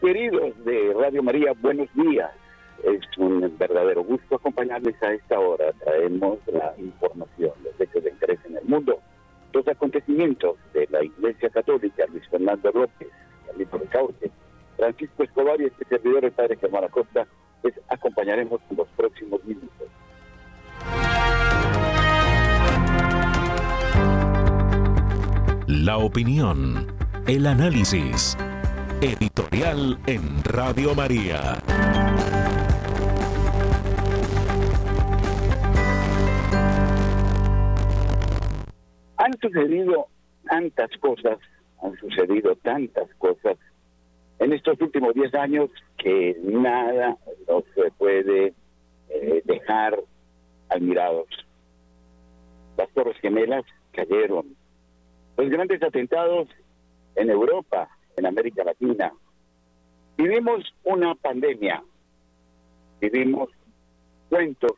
Queridos de Radio María, buenos días. Es un verdadero gusto acompañarles a esta hora. Traemos la información, los hechos de interés en el mundo, los acontecimientos de la Iglesia Católica, Luis Fernando López, Carlito Recauche, Francisco Escobar y este servidor, el Padre Germán Acosta, les acompañaremos en los próximos minutos. La opinión, el análisis Editorial en Radio María. Han sucedido tantas cosas, han sucedido tantas cosas en estos últimos 10 años que nada nos puede eh, dejar admirados. Las Torres Gemelas cayeron. Los grandes atentados en Europa, en América Latina. Vivimos una pandemia, vivimos cuentos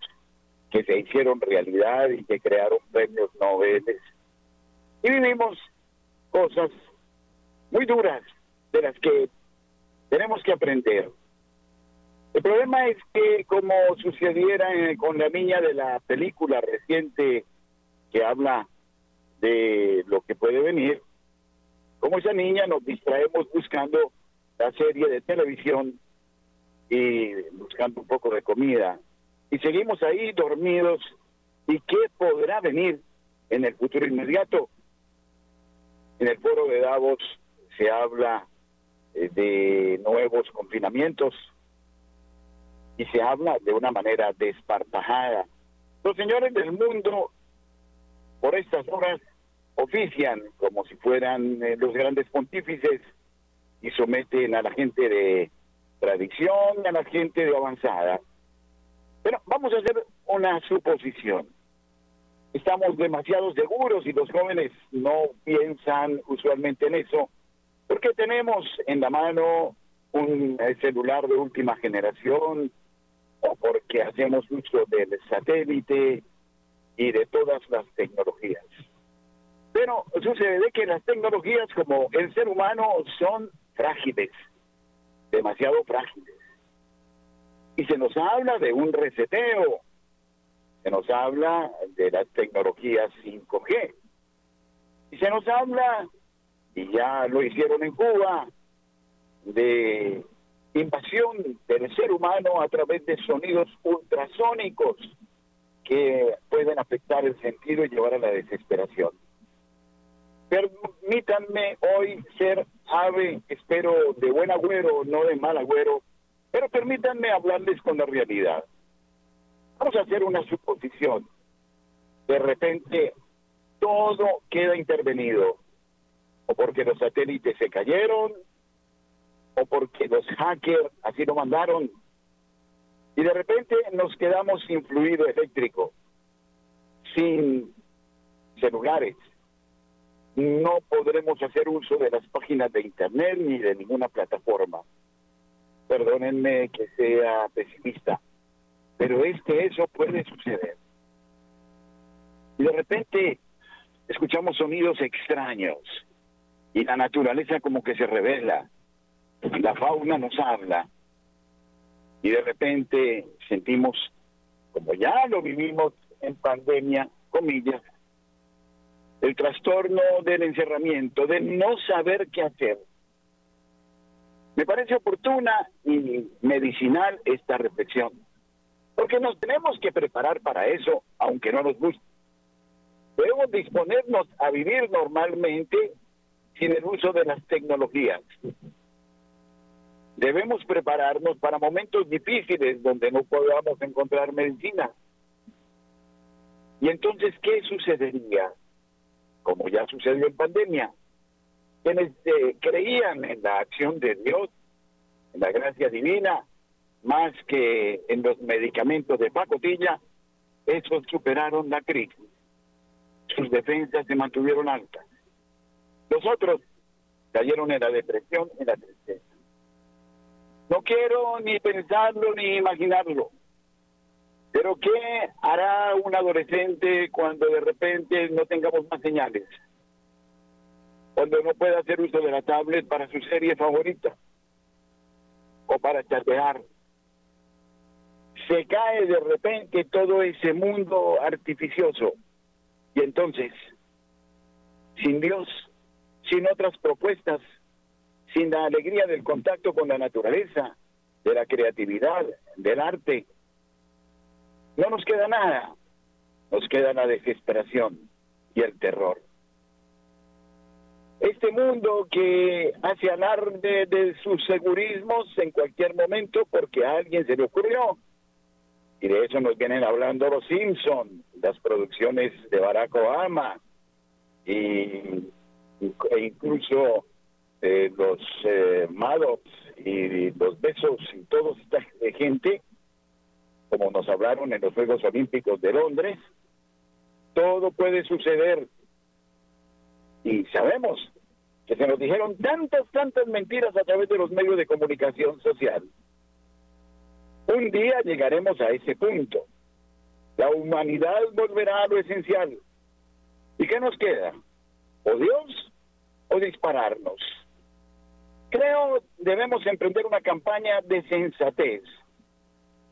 que se hicieron realidad y que crearon premios Nobel. Y vivimos cosas muy duras de las que tenemos que aprender. El problema es que, como sucediera con la niña de la película reciente que habla de lo que puede venir, como esa niña nos distraemos buscando la serie de televisión y buscando un poco de comida. Y seguimos ahí dormidos. ¿Y qué podrá venir en el futuro inmediato? En el foro de Davos se habla eh, de nuevos confinamientos y se habla de una manera despartajada. Los señores del mundo, por estas horas, ofician como si fueran eh, los grandes pontífices y someten a la gente de tradición, a la gente de avanzada. Pero vamos a hacer una suposición. Estamos demasiado seguros y los jóvenes no piensan usualmente en eso, porque tenemos en la mano un eh, celular de última generación o porque hacemos uso del satélite y de todas las tecnologías. Pero sucede que las tecnologías como el ser humano son frágiles, demasiado frágiles. Y se nos habla de un reseteo, se nos habla de las tecnologías 5G, y se nos habla, y ya lo hicieron en Cuba, de invasión del ser humano a través de sonidos ultrasónicos que pueden afectar el sentido y llevar a la desesperación. Permítanme hoy ser ave, espero de buen agüero, no de mal agüero, pero permítanme hablarles con la realidad. Vamos a hacer una suposición. De repente todo queda intervenido, o porque los satélites se cayeron, o porque los hackers así lo mandaron, y de repente nos quedamos sin fluido eléctrico, sin celulares, no podremos hacer uso de las páginas de Internet ni de ninguna plataforma. Perdónenme que sea pesimista, pero es que eso puede suceder. Y de repente escuchamos sonidos extraños y la naturaleza como que se revela, la fauna nos habla y de repente sentimos, como ya lo vivimos en pandemia, comillas, el trastorno del encerramiento, de no saber qué hacer. Me parece oportuna y medicinal esta reflexión, porque nos tenemos que preparar para eso, aunque no nos guste. Debemos disponernos a vivir normalmente sin el uso de las tecnologías. Debemos prepararnos para momentos difíciles donde no podamos encontrar medicina. Y entonces, ¿qué sucedería? Como ya sucedió en pandemia, quienes eh, creían en la acción de Dios, en la gracia divina, más que en los medicamentos de pacotilla, esos superaron la crisis. Sus defensas se mantuvieron altas. Los otros cayeron en la depresión, en la tristeza. No quiero ni pensarlo ni imaginarlo. Pero ¿qué hará un adolescente cuando de repente no tengamos más señales? Cuando no pueda hacer uso de la tablet para su serie favorita o para chatear. Se cae de repente todo ese mundo artificioso. Y entonces, sin Dios, sin otras propuestas, sin la alegría del contacto con la naturaleza, de la creatividad, del arte, no nos queda nada. Nos queda la desesperación y el terror. Este mundo que hace alarde de sus segurismos en cualquier momento porque a alguien se le ocurrió. Y de eso nos vienen hablando los Simpson, las producciones de Barack Obama y, e incluso eh, los eh, Maddox y los Besos y toda esta gente como nos hablaron en los Juegos Olímpicos de Londres, todo puede suceder. Y sabemos que se nos dijeron tantas, tantas mentiras a través de los medios de comunicación social. Un día llegaremos a ese punto. La humanidad volverá a lo esencial. ¿Y qué nos queda? ¿O Dios o dispararnos? Creo debemos emprender una campaña de sensatez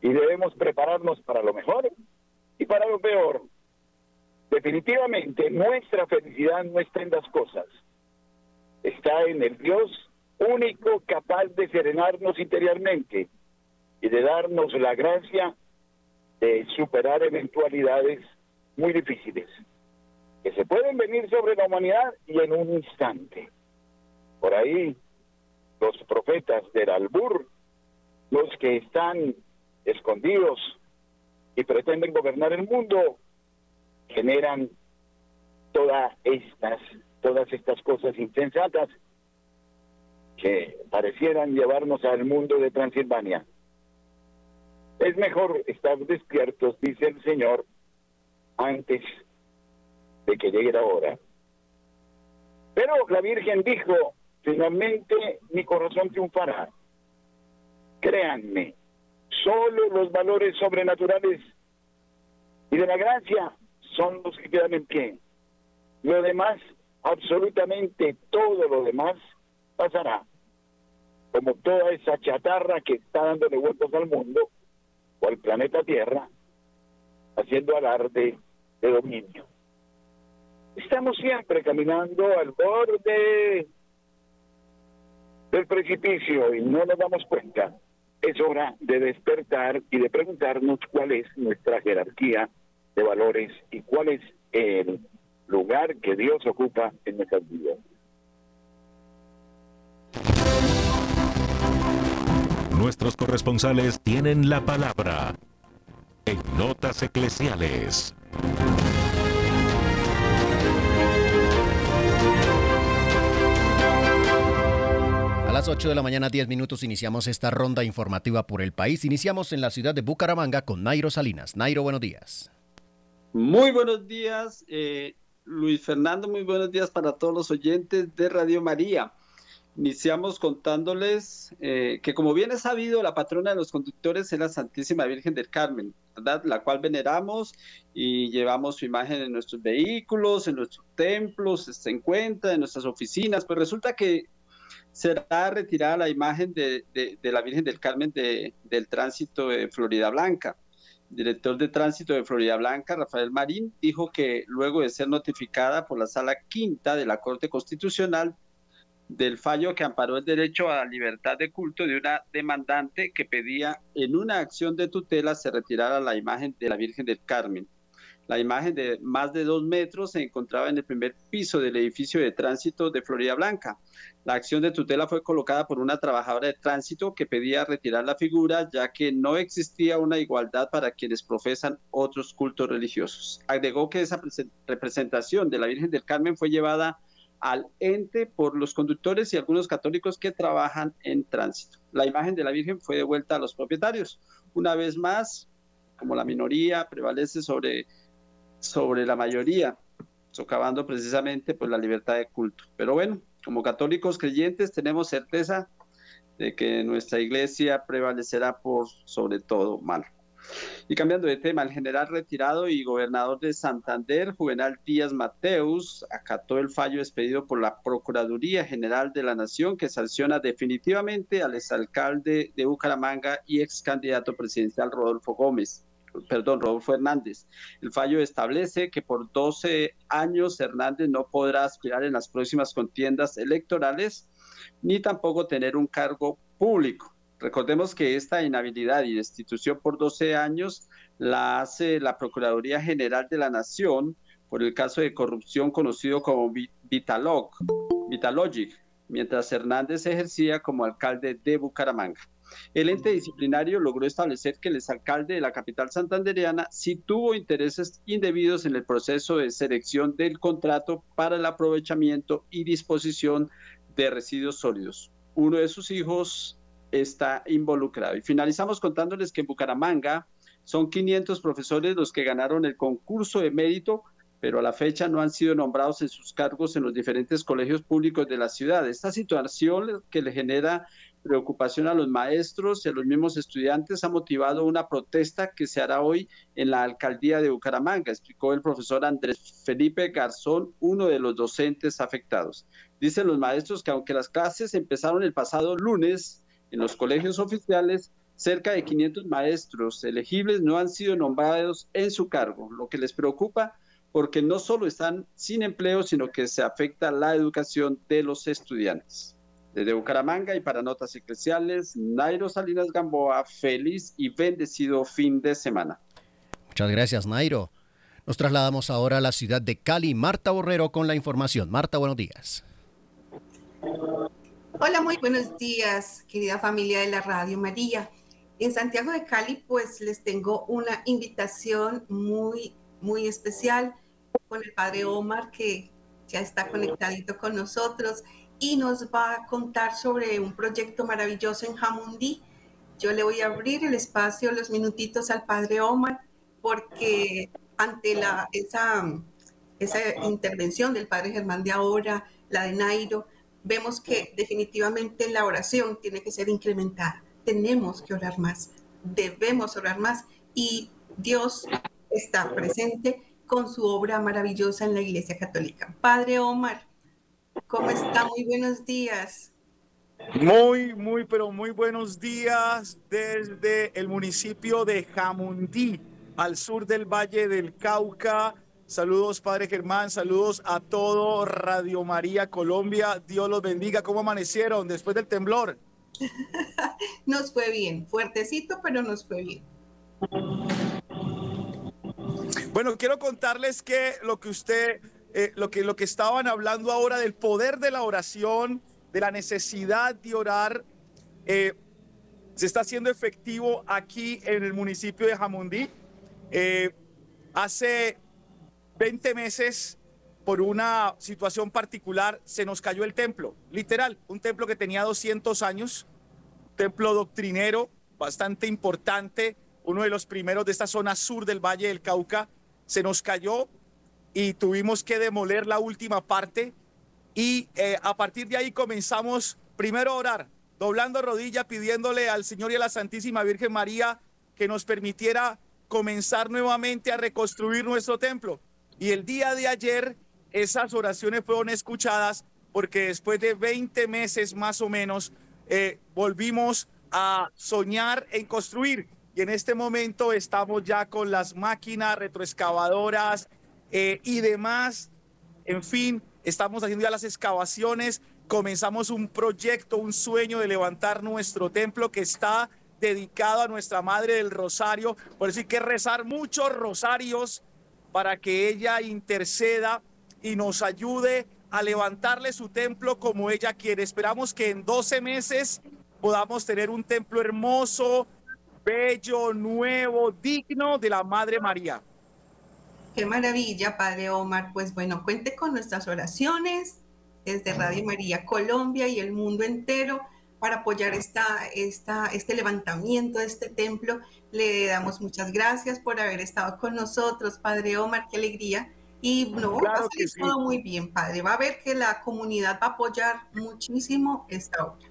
y debemos prepararnos para lo mejor y para lo peor. Definitivamente nuestra felicidad no está en las cosas, está en el Dios único capaz de serenarnos interiormente y de darnos la gracia de superar eventualidades muy difíciles que se pueden venir sobre la humanidad y en un instante. Por ahí los profetas del Albur, los que están escondidos y pretenden gobernar el mundo, generan todas estas, todas estas cosas insensatas que parecieran llevarnos al mundo de Transilvania. Es mejor estar despiertos, dice el Señor, antes de que llegue la hora. Pero la Virgen dijo, finalmente mi corazón triunfará. Créanme, Solo los valores sobrenaturales y de la gracia son los que quedan en pie. Lo demás, absolutamente todo lo demás, pasará. Como toda esa chatarra que está dándole vueltas al mundo o al planeta Tierra, haciendo alarde de dominio. Estamos siempre caminando al borde del precipicio y no nos damos cuenta es hora de despertar y de preguntarnos cuál es nuestra jerarquía de valores y cuál es el lugar que Dios ocupa en nuestras vidas. Nuestros corresponsales tienen la palabra en Notas Eclesiales. Las 8 de la mañana, 10 minutos, iniciamos esta ronda informativa por el país. Iniciamos en la ciudad de Bucaramanga con Nairo Salinas. Nairo, buenos días. Muy buenos días, eh, Luis Fernando, muy buenos días para todos los oyentes de Radio María. Iniciamos contándoles eh, que como bien es sabido, la patrona de los conductores es la Santísima Virgen del Carmen. La cual veneramos y llevamos su imagen en nuestros vehículos, en nuestros templos, se encuentra en nuestras oficinas. Pues resulta que será retirada la imagen de, la Virgen del Carmen del tránsito de Florida Blanca. El director de tránsito de Florida Blanca, Rafael Marín, dijo que luego de ser notificada por la Sala Quinta de la Corte Constitucional del fallo que amparó el derecho a la libertad de culto de una demandante que pedía en una acción de tutela se retirara la imagen de la Virgen del Carmen. La imagen de más de dos metros se encontraba en el primer piso del edificio de tránsito de Florida Blanca. La acción de tutela fue colocada por una trabajadora de tránsito que pedía retirar la figura ya que no existía una igualdad para quienes profesan otros cultos religiosos. Agregó que esa representación de la Virgen del Carmen fue llevada al ente por los conductores y algunos católicos que trabajan en tránsito. La imagen de la Virgen fue devuelta a los propietarios. Una vez más, como la minoría prevalece sobre, sobre la mayoría, socavando precisamente pues, la libertad de culto. Pero bueno, como católicos creyentes tenemos certeza de que nuestra iglesia prevalecerá por sobre todo mal. Y cambiando de tema, el general retirado y gobernador de Santander, Juvenal Díaz Mateus, acató el fallo expedido por la Procuraduría General de la Nación que sanciona definitivamente al exalcalde de Bucaramanga y ex candidato presidencial Rodolfo Gómez. Perdón, Rodolfo Hernández. El fallo establece que por 12 años Hernández no podrá aspirar en las próximas contiendas electorales ni tampoco tener un cargo público. Recordemos que esta inhabilidad y destitución por 12 años la hace la Procuraduría General de la Nación por el caso de corrupción conocido como Vitalog, Vitalogic, mientras Hernández ejercía como alcalde de Bucaramanga. El ente disciplinario logró establecer que el exalcalde de la capital santandereana sí tuvo intereses indebidos en el proceso de selección del contrato para el aprovechamiento y disposición de residuos sólidos. Uno de sus hijos está involucrado. Y finalizamos contándoles que en Bucaramanga son 500 profesores los que ganaron el concurso de mérito, pero a la fecha no han sido nombrados en sus cargos en los diferentes colegios públicos de la ciudad. Esta situación que le genera preocupación a los maestros y a los mismos estudiantes ha motivado una protesta que se hará hoy en la alcaldía de Bucaramanga, explicó el profesor Andrés Felipe Garzón, uno de los docentes afectados. Dicen los maestros que aunque las clases empezaron el pasado lunes, en los colegios oficiales, cerca de 500 maestros elegibles no han sido nombrados en su cargo, lo que les preocupa porque no solo están sin empleo, sino que se afecta la educación de los estudiantes. Desde Bucaramanga y para Notas Eclesiales, Nairo Salinas Gamboa, feliz y bendecido fin de semana. Muchas gracias, Nairo. Nos trasladamos ahora a la ciudad de Cali. Marta Borrero con la información. Marta, buenos días. Hola, muy buenos días, querida familia de la Radio María. En Santiago de Cali, pues les tengo una invitación muy, muy especial con el padre Omar, que ya está conectadito con nosotros y nos va a contar sobre un proyecto maravilloso en Jamundí. Yo le voy a abrir el espacio, los minutitos al padre Omar, porque ante la, esa, esa intervención del padre Germán de ahora, la de Nairo, vemos que definitivamente la oración tiene que ser incrementada. Tenemos que orar más, debemos orar más y Dios está presente con su obra maravillosa en la Iglesia Católica. Padre Omar, ¿cómo está? Muy buenos días. Muy, muy, pero muy buenos días desde el municipio de Jamundí, al sur del Valle del Cauca Saludos, Padre Germán. Saludos a todo Radio María Colombia. Dios los bendiga. ¿Cómo amanecieron después del temblor? nos fue bien. Fuertecito, pero nos fue bien. Bueno, quiero contarles que lo que usted, eh, lo, que, lo que estaban hablando ahora del poder de la oración, de la necesidad de orar, eh, se está haciendo efectivo aquí en el municipio de Jamundí. Eh, hace 20 meses por una situación particular se nos cayó el templo, literal, un templo que tenía 200 años, templo doctrinero bastante importante, uno de los primeros de esta zona sur del Valle del Cauca, se nos cayó y tuvimos que demoler la última parte y eh, a partir de ahí comenzamos primero a orar, doblando rodilla, pidiéndole al Señor y a la Santísima Virgen María que nos permitiera comenzar nuevamente a reconstruir nuestro templo. Y el día de ayer esas oraciones fueron escuchadas porque después de 20 meses más o menos eh, volvimos a soñar en construir. Y en este momento estamos ya con las máquinas retroexcavadoras eh, y demás. En fin, estamos haciendo ya las excavaciones. Comenzamos un proyecto, un sueño de levantar nuestro templo que está dedicado a nuestra Madre del Rosario. Por eso hay que rezar muchos rosarios para que ella interceda y nos ayude a levantarle su templo como ella quiere. Esperamos que en 12 meses podamos tener un templo hermoso, bello, nuevo, digno de la Madre María. Qué maravilla, Padre Omar. Pues bueno, cuente con nuestras oraciones desde Radio María Colombia y el mundo entero para apoyar esta, esta, este levantamiento de este templo. Le damos muchas gracias por haber estado con nosotros, Padre Omar, qué alegría. Y no, va a salir todo muy bien, Padre. Va a ver que la comunidad va a apoyar muchísimo esta obra.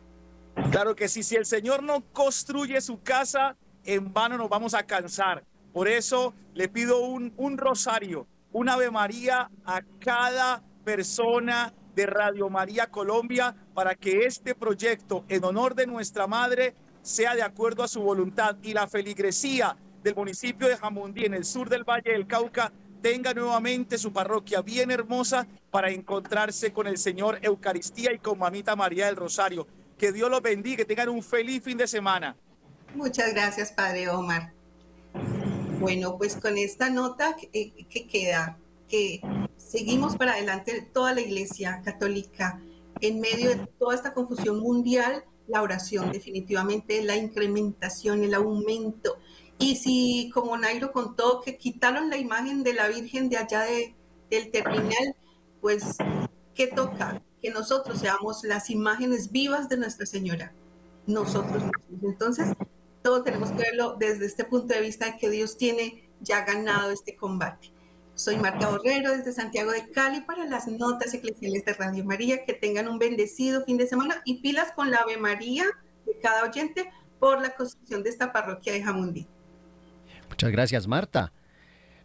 Claro que sí, si el Señor no construye su casa, en vano nos vamos a cansar. Por eso le pido un, un rosario, un Ave María a cada persona de Radio María Colombia para que este proyecto en honor de nuestra Madre sea de acuerdo a su voluntad y la feligresía del municipio de Jamundí en el sur del Valle del Cauca tenga nuevamente su parroquia bien hermosa para encontrarse con el Señor Eucaristía y con Mamita María del Rosario. Que Dios los bendiga, que tengan un feliz fin de semana. Muchas gracias, Padre Omar. Bueno, pues con esta nota que, que queda, que seguimos para adelante toda la Iglesia Católica en medio de toda esta confusión mundial, la oración definitivamente, la incrementación, el aumento. Y si, como Nairo contó, que quitaron la imagen de la Virgen de allá de, del terminal, pues, ¿qué toca? Que nosotros seamos las imágenes vivas de Nuestra Señora, nosotros mismos. Entonces, todo tenemos que verlo desde este punto de vista de que Dios tiene ya ganado este combate. Soy Marta Borrero desde Santiago de Cali para las notas eclesiales de Radio María. Que tengan un bendecido fin de semana y pilas con la Ave María de cada oyente por la construcción de esta parroquia de Jamundí. Muchas gracias, Marta.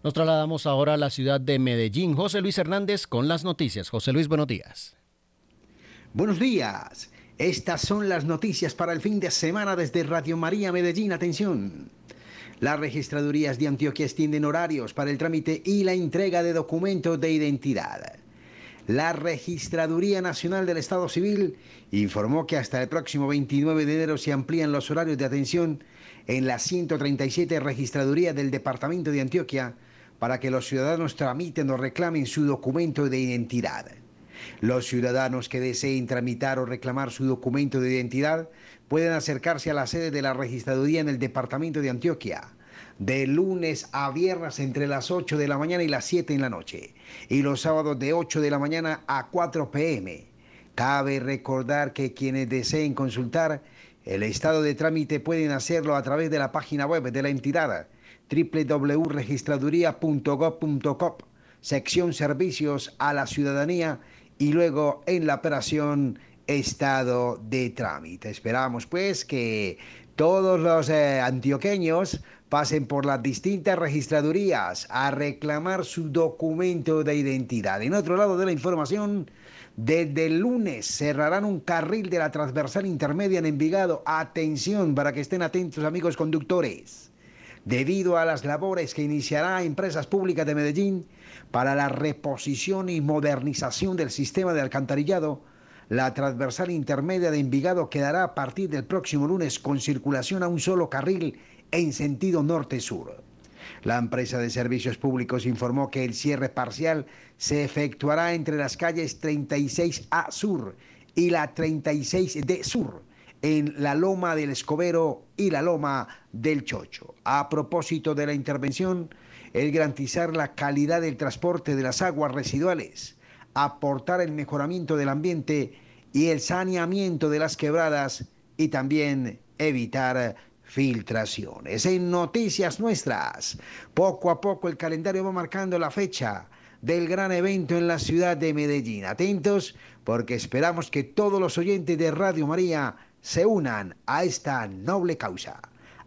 Nos trasladamos ahora a la ciudad de Medellín. José Luis Hernández con las noticias. José Luis, buenos días. Buenos días. Estas son las noticias para el fin de semana desde Radio María Medellín. Atención. Las registradurías de Antioquia extienden horarios para el trámite y la entrega de documentos de identidad. La Registraduría Nacional del Estado Civil informó que hasta el próximo 29 de enero se amplían los horarios de atención en las 137 registradurías del Departamento de Antioquia para que los ciudadanos tramiten o reclamen su documento de identidad. Los ciudadanos que deseen tramitar o reclamar su documento de identidad pueden acercarse a la sede de la registraduría en el departamento de Antioquia de lunes a viernes entre las 8 de la mañana y las 7 en la noche y los sábados de 8 de la mañana a 4 pm. Cabe recordar que quienes deseen consultar el estado de trámite pueden hacerlo a través de la página web de la entidad www.registraduría.gov.co, sección Servicios a la Ciudadanía y luego en la operación estado de trámite. Esperamos pues que todos los eh, antioqueños pasen por las distintas registradurías a reclamar su documento de identidad. En otro lado de la información, desde el lunes cerrarán un carril de la transversal intermedia en Envigado. Atención para que estén atentos amigos conductores. Debido a las labores que iniciará Empresas Públicas de Medellín para la reposición y modernización del sistema de alcantarillado, la transversal intermedia de Envigado quedará a partir del próximo lunes con circulación a un solo carril en sentido norte-sur. La empresa de servicios públicos informó que el cierre parcial se efectuará entre las calles 36A Sur y la 36D Sur, en la Loma del Escobero y la Loma del Chocho. A propósito de la intervención, el garantizar la calidad del transporte de las aguas residuales, aportar el mejoramiento del ambiente y el saneamiento de las quebradas y también evitar filtraciones. En noticias nuestras, poco a poco el calendario va marcando la fecha del gran evento en la ciudad de Medellín. Atentos porque esperamos que todos los oyentes de Radio María se unan a esta noble causa.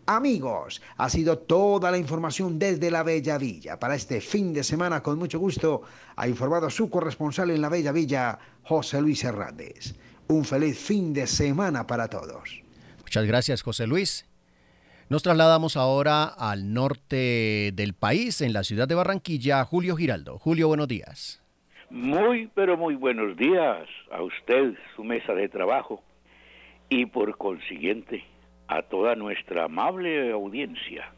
Amigos, ha sido toda la información desde la Bella Villa. Para este fin de semana, con mucho gusto, ha informado su corresponsal en la Bella Villa, José Luis Hernández. Un feliz fin de semana para todos. Muchas gracias, José Luis. Nos trasladamos ahora al norte del país, en la ciudad de Barranquilla, Julio Giraldo. Julio, buenos días. Muy, pero muy buenos días a usted, su mesa de trabajo, y por consiguiente a toda nuestra amable audiencia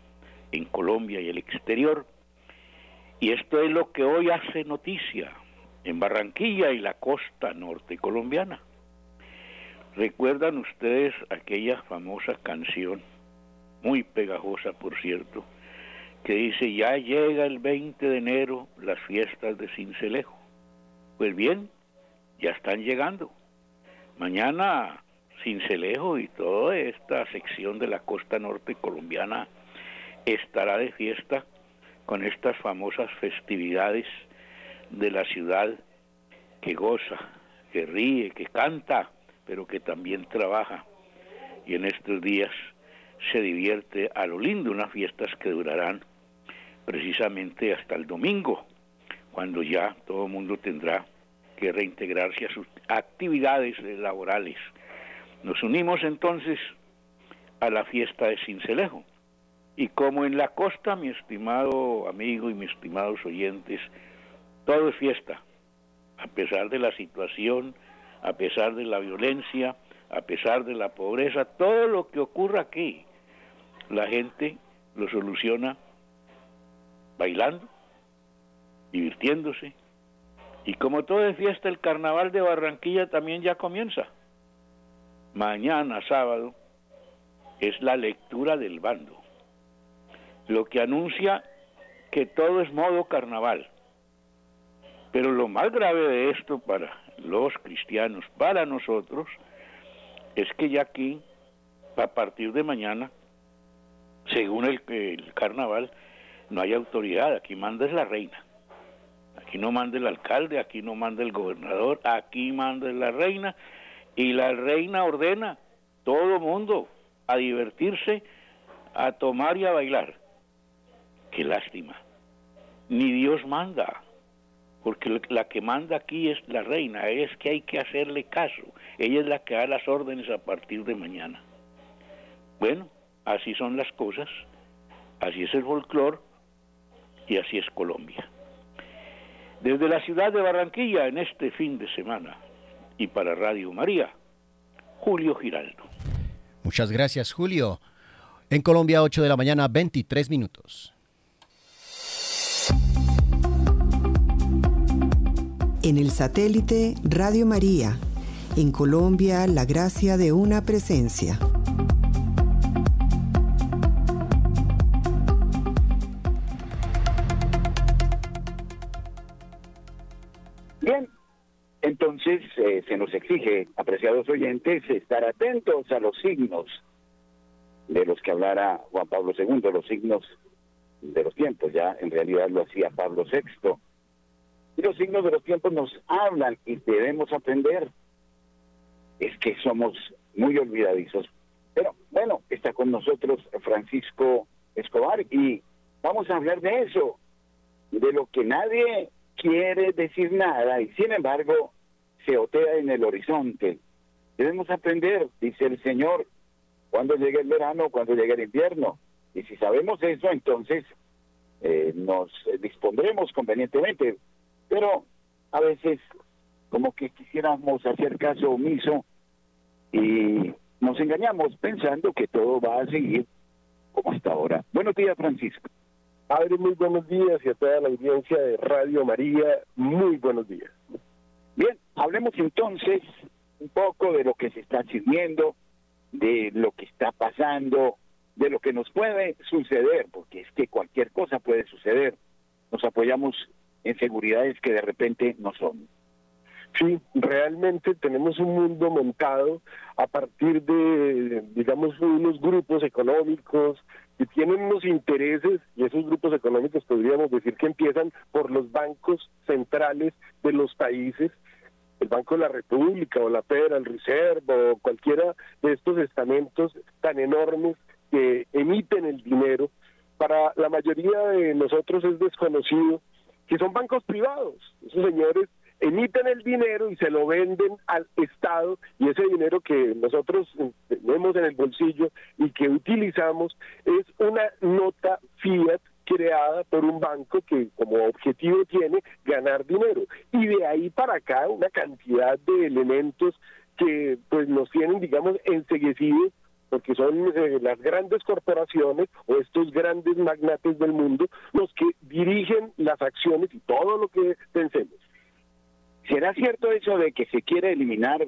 en Colombia y el exterior. Y esto es lo que hoy hace noticia en Barranquilla y la costa norte colombiana. ¿Recuerdan ustedes aquella famosa canción, muy pegajosa por cierto, que dice, ya llega el 20 de enero las fiestas de Cincelejo? Pues bien, ya están llegando. Mañana Cincelejo y toda esta sección de la costa norte colombiana estará de fiesta con estas famosas festividades de la ciudad que goza, que ríe, que canta, pero que también trabaja. Y en estos días se divierte a lo lindo, unas fiestas que durarán precisamente hasta el domingo, cuando ya todo el mundo tendrá que reintegrarse a sus actividades laborales. Nos unimos entonces a la fiesta de Cincelejo. Y como en la costa, mi estimado amigo y mis estimados oyentes, todo es fiesta, a pesar de la situación, a pesar de la violencia, a pesar de la pobreza, todo lo que ocurra aquí, la gente lo soluciona bailando, divirtiéndose. Y como todo es fiesta, el carnaval de Barranquilla también ya comienza. Mañana, sábado, es la lectura del bando, lo que anuncia que todo es modo carnaval. Pero lo más grave de esto para los cristianos, para nosotros, es que ya aquí, a partir de mañana, según el, el carnaval, no hay autoridad, aquí manda es la reina. Aquí no manda el alcalde, aquí no manda el gobernador, aquí manda la reina y la reina ordena todo mundo a divertirse, a tomar y a bailar. Qué lástima. Ni Dios manda, porque la que manda aquí es la reina, es que hay que hacerle caso. Ella es la que da las órdenes a partir de mañana. Bueno, así son las cosas, así es el folclore y así es Colombia. Desde la ciudad de Barranquilla en este fin de semana y para Radio María, Julio Giraldo. Muchas gracias, Julio. En Colombia, 8 de la mañana, 23 minutos. En el satélite Radio María. En Colombia, la gracia de una presencia. Se nos exige, apreciados oyentes, estar atentos a los signos de los que hablara Juan Pablo II, los signos de los tiempos, ya en realidad lo hacía Pablo VI. Y los signos de los tiempos nos hablan y debemos aprender. Es que somos muy olvidadizos. Pero bueno, está con nosotros Francisco Escobar y vamos a hablar de eso, de lo que nadie quiere decir nada y sin embargo se otea en el horizonte. Debemos aprender, dice el Señor, cuando llegue el verano, cuando llegue el invierno. Y si sabemos eso, entonces eh, nos dispondremos convenientemente. Pero a veces como que quisiéramos hacer caso omiso y nos engañamos pensando que todo va a seguir como hasta ahora. Buenos días, Francisco. Padre, muy buenos días y a toda la audiencia de Radio María, muy buenos días. Bien, hablemos entonces un poco de lo que se está sirviendo, de lo que está pasando, de lo que nos puede suceder, porque es que cualquier cosa puede suceder. Nos apoyamos en seguridades que de repente no son. Sí, realmente tenemos un mundo montado a partir de, digamos, unos grupos económicos que tienen unos intereses, y esos grupos económicos podríamos decir que empiezan por los bancos centrales de los países, el Banco de la República o la Federal Reserve o cualquiera de estos estamentos tan enormes que emiten el dinero, para la mayoría de nosotros es desconocido que son bancos privados. Esos señores emiten el dinero y se lo venden al Estado y ese dinero que nosotros tenemos en el bolsillo y que utilizamos es una nota fiat creada por un banco que como objetivo tiene ganar dinero y de ahí para acá una cantidad de elementos que pues nos tienen digamos enseguecidos porque son eh, las grandes corporaciones o estos grandes magnates del mundo los que dirigen las acciones y todo lo que pensemos. ¿Será cierto eso de que se quiere eliminar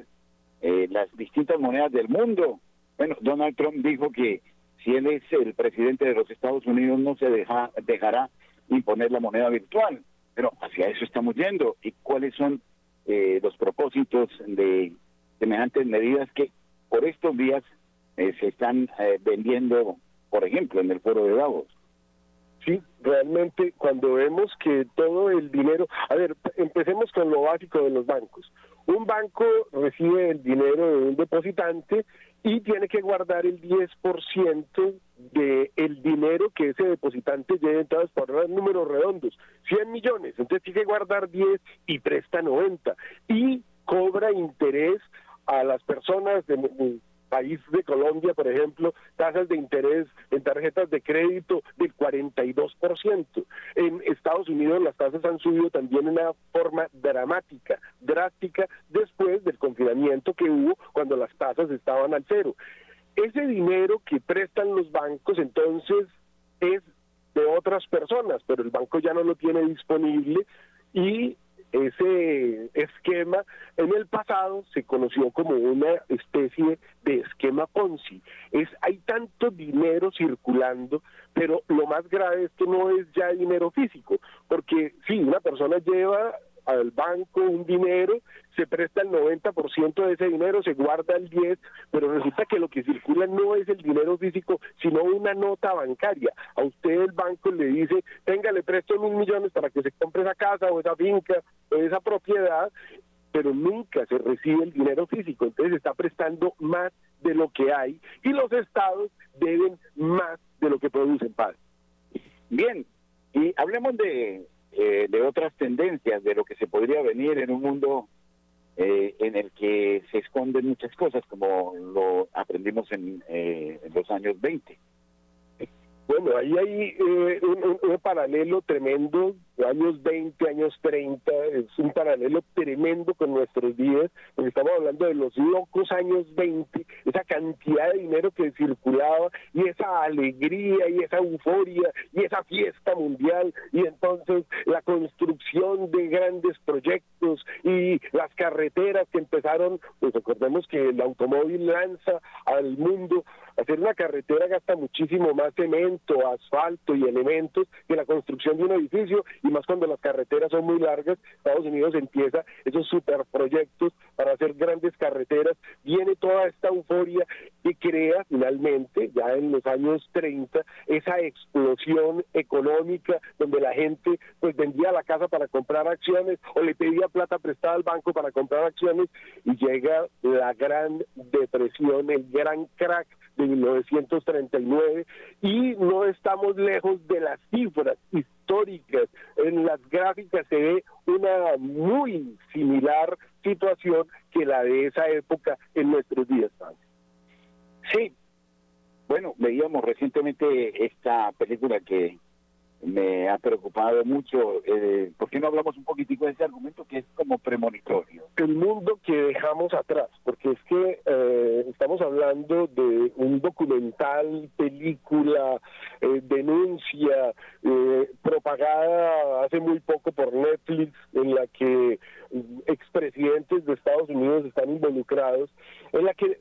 eh, las distintas monedas del mundo? Bueno, Donald Trump dijo que si él es el presidente de los Estados Unidos no se deja, dejará imponer la moneda virtual, pero hacia eso estamos yendo. ¿Y cuáles son eh, los propósitos de semejantes medidas que por estos días eh, se están eh, vendiendo, por ejemplo, en el foro de Davos. Sí, realmente cuando vemos que todo el dinero, a ver, empecemos con lo básico de los bancos. Un banco recibe el dinero de un depositante y tiene que guardar el 10% de el dinero que ese depositante lleve, entonces por números redondos, 100 millones, entonces tiene que guardar 10 y presta 90 y cobra interés a las personas de, país de Colombia, por ejemplo, tasas de interés en tarjetas de crédito del 42%. En Estados Unidos las tasas han subido también de una forma dramática, drástica, después del confinamiento que hubo cuando las tasas estaban al cero. Ese dinero que prestan los bancos entonces es de otras personas, pero el banco ya no lo tiene disponible y ese esquema en el pasado se conoció como una especie de esquema Ponzi. Es hay tanto dinero circulando, pero lo más grave es que no es ya dinero físico, porque si una persona lleva al banco un dinero, se presta el 90% de ese dinero, se guarda el 10%, pero resulta que lo que circula no es el dinero físico, sino una nota bancaria. A usted el banco le dice, tenga, le presto mil millones para que se compre esa casa o esa finca o esa propiedad, pero nunca se recibe el dinero físico, entonces está prestando más de lo que hay y los estados deben más de lo que producen paz. Bien, y hablemos de eh, de otras tendencias, de lo que se podría venir en un mundo eh, en el que se esconden muchas cosas, como lo aprendimos en, eh, en los años 20. Bueno, ahí hay eh, un, paralelo tremendo, años 20, años 30, es un paralelo tremendo con nuestros días, porque estamos hablando de los locos años 20, esa cantidad de dinero que circulaba y esa alegría y esa euforia y esa fiesta mundial y entonces la construcción de grandes proyectos y las carreteras que empezaron, pues recordemos que el automóvil lanza al mundo Hacer una carretera gasta muchísimo más cemento, asfalto y elementos que la construcción de un edificio más cuando las carreteras son muy largas. Estados Unidos empieza esos superproyectos para hacer grandes carreteras. Viene toda esta euforia que crea finalmente, ya en los años 30, esa explosión económica donde la gente pues vendía la casa para comprar acciones o le pedía plata prestada al banco para comprar acciones y llega la gran depresión, el gran crack de 1939 y no estamos lejos de las cifras. En las gráficas se ve una muy similar situación que la de esa época en nuestros días. Sí, bueno, veíamos recientemente esta película que me ha preocupado mucho. Eh, ¿Por qué no hablamos un poquitico de ese argumento que es como premonitorio? El mundo que dejamos atrás, porque es que eh, estamos hablando de un documental, película, eh, denuncia, eh, propagada hace muy poco por Netflix, en la que expresidentes de Estados Unidos están involucrados, en la que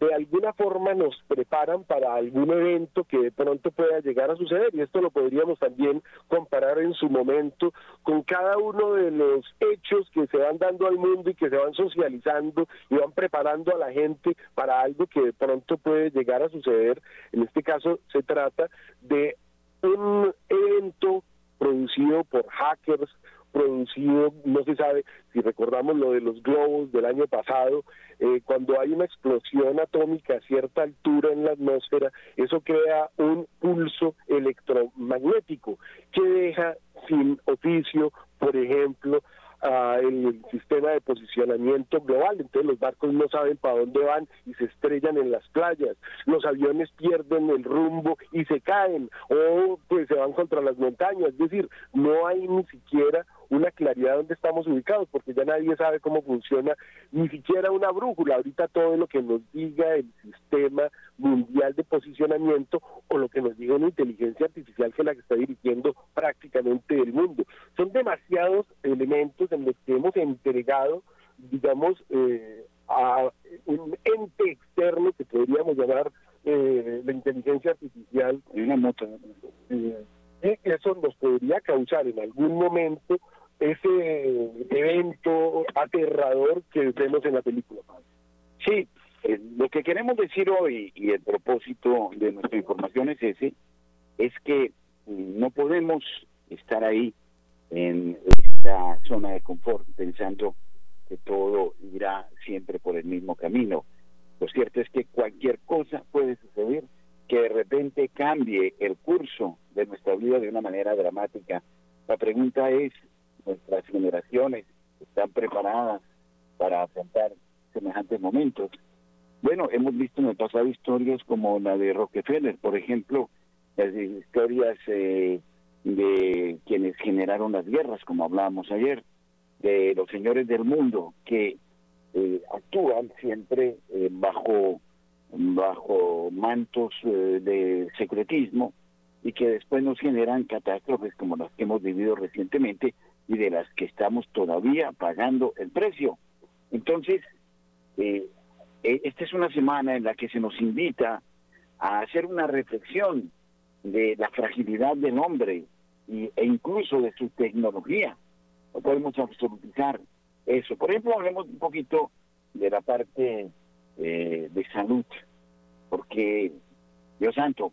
de alguna forma nos preparan para algún evento que de pronto pueda llegar a suceder y esto lo podríamos también comparar en su momento con cada uno de los hechos que se van dando al mundo y que se van socializando y van preparando a la gente para algo que de pronto puede llegar a suceder. En este caso se trata de un evento producido por hackers, producido, no se sabe si recordamos lo de los globos del año pasado, eh, cuando hay una explosión atómica a cierta altura en la atmósfera, eso crea un pulso electromagnético que deja sin oficio, por ejemplo, el sistema de posicionamiento global, entonces los barcos no saben para dónde van y se estrellan en las playas, los aviones pierden el rumbo y se caen o pues se van contra las montañas, es decir, no hay ni siquiera una claridad donde estamos ubicados, porque ya nadie sabe cómo funciona ni siquiera una brújula. Ahorita todo lo que nos diga el sistema mundial de posicionamiento o lo que nos diga una inteligencia artificial que es la que está dirigiendo prácticamente el mundo. Son demasiados elementos en los que hemos entregado, digamos, eh, a un ente externo que podríamos llamar eh, la inteligencia artificial. una nota. Eh, y eso nos podría causar en algún momento ese evento aterrador que vemos en la película. Sí, eh, lo que queremos decir hoy y el propósito de nuestra información es ese, es que mm, no podemos estar ahí en esta zona de confort pensando que todo irá siempre por el mismo camino. Lo cierto es que cualquier cosa puede suceder que de repente cambie el curso de nuestra vida de una manera dramática. La pregunta es, ¿nuestras generaciones están preparadas para afrontar semejantes momentos? Bueno, hemos visto en el pasado historias como la de Rockefeller, por ejemplo, las historias eh, de quienes generaron las guerras, como hablábamos ayer, de los señores del mundo que eh, actúan siempre eh, bajo bajo mantos eh, de secretismo y que después nos generan catástrofes como las que hemos vivido recientemente y de las que estamos todavía pagando el precio. Entonces, eh, e, esta es una semana en la que se nos invita a hacer una reflexión de la fragilidad del hombre y, e incluso de su tecnología. No podemos absolutizar eso. Por ejemplo, hablemos un poquito de la parte eh, de salud, porque, Dios santo,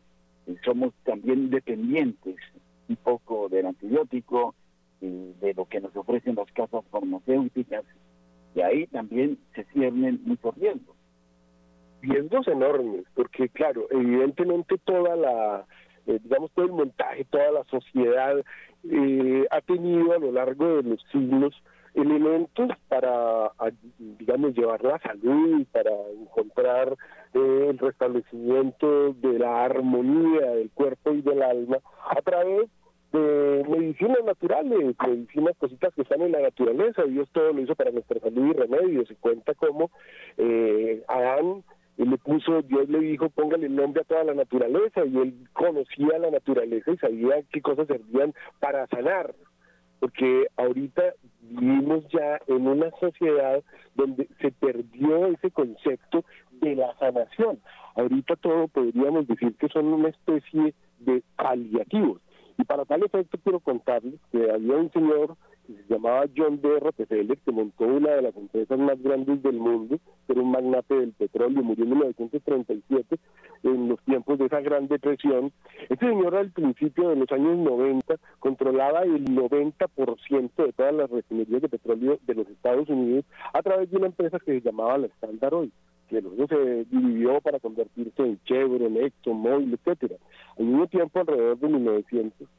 somos también dependientes un poco del antibiótico y de lo que nos ofrecen las casas farmacéuticas, y ahí también se ciernen muchos riesgos. Riesgos enormes, porque claro, evidentemente toda la, eh, digamos, todo el montaje, toda la sociedad eh, ha tenido a lo largo de los siglos elementos para, digamos, llevar la salud, para encontrar eh, el restablecimiento de la armonía del cuerpo y del alma a través de medicinas naturales, medicinas, cositas que están en la naturaleza. Dios todo lo hizo para nuestra salud y remedio. Se cuenta como eh, Adán le puso, Dios le dijo, póngale el nombre a toda la naturaleza, y él conocía la naturaleza y sabía qué cosas servían para sanar, porque ahorita vivimos ya en una sociedad donde se perdió ese concepto de la sanación. Ahorita todo podríamos decir que son una especie de paliativos. Y para tal efecto quiero contarles que había un señor se llamaba John D. Rockefeller, que montó una de las empresas más grandes del mundo, era un magnate del petróleo, murió en 1937, en los tiempos de esa gran depresión. Este señor al principio de los años 90 controlaba el 90% de todas las refinerías de petróleo de los Estados Unidos a través de una empresa que se llamaba la Standard Oil que luego se dividió para convertirse en Chevron, Exxon, Mobil, etcétera. Al mismo tiempo, alrededor de 1900,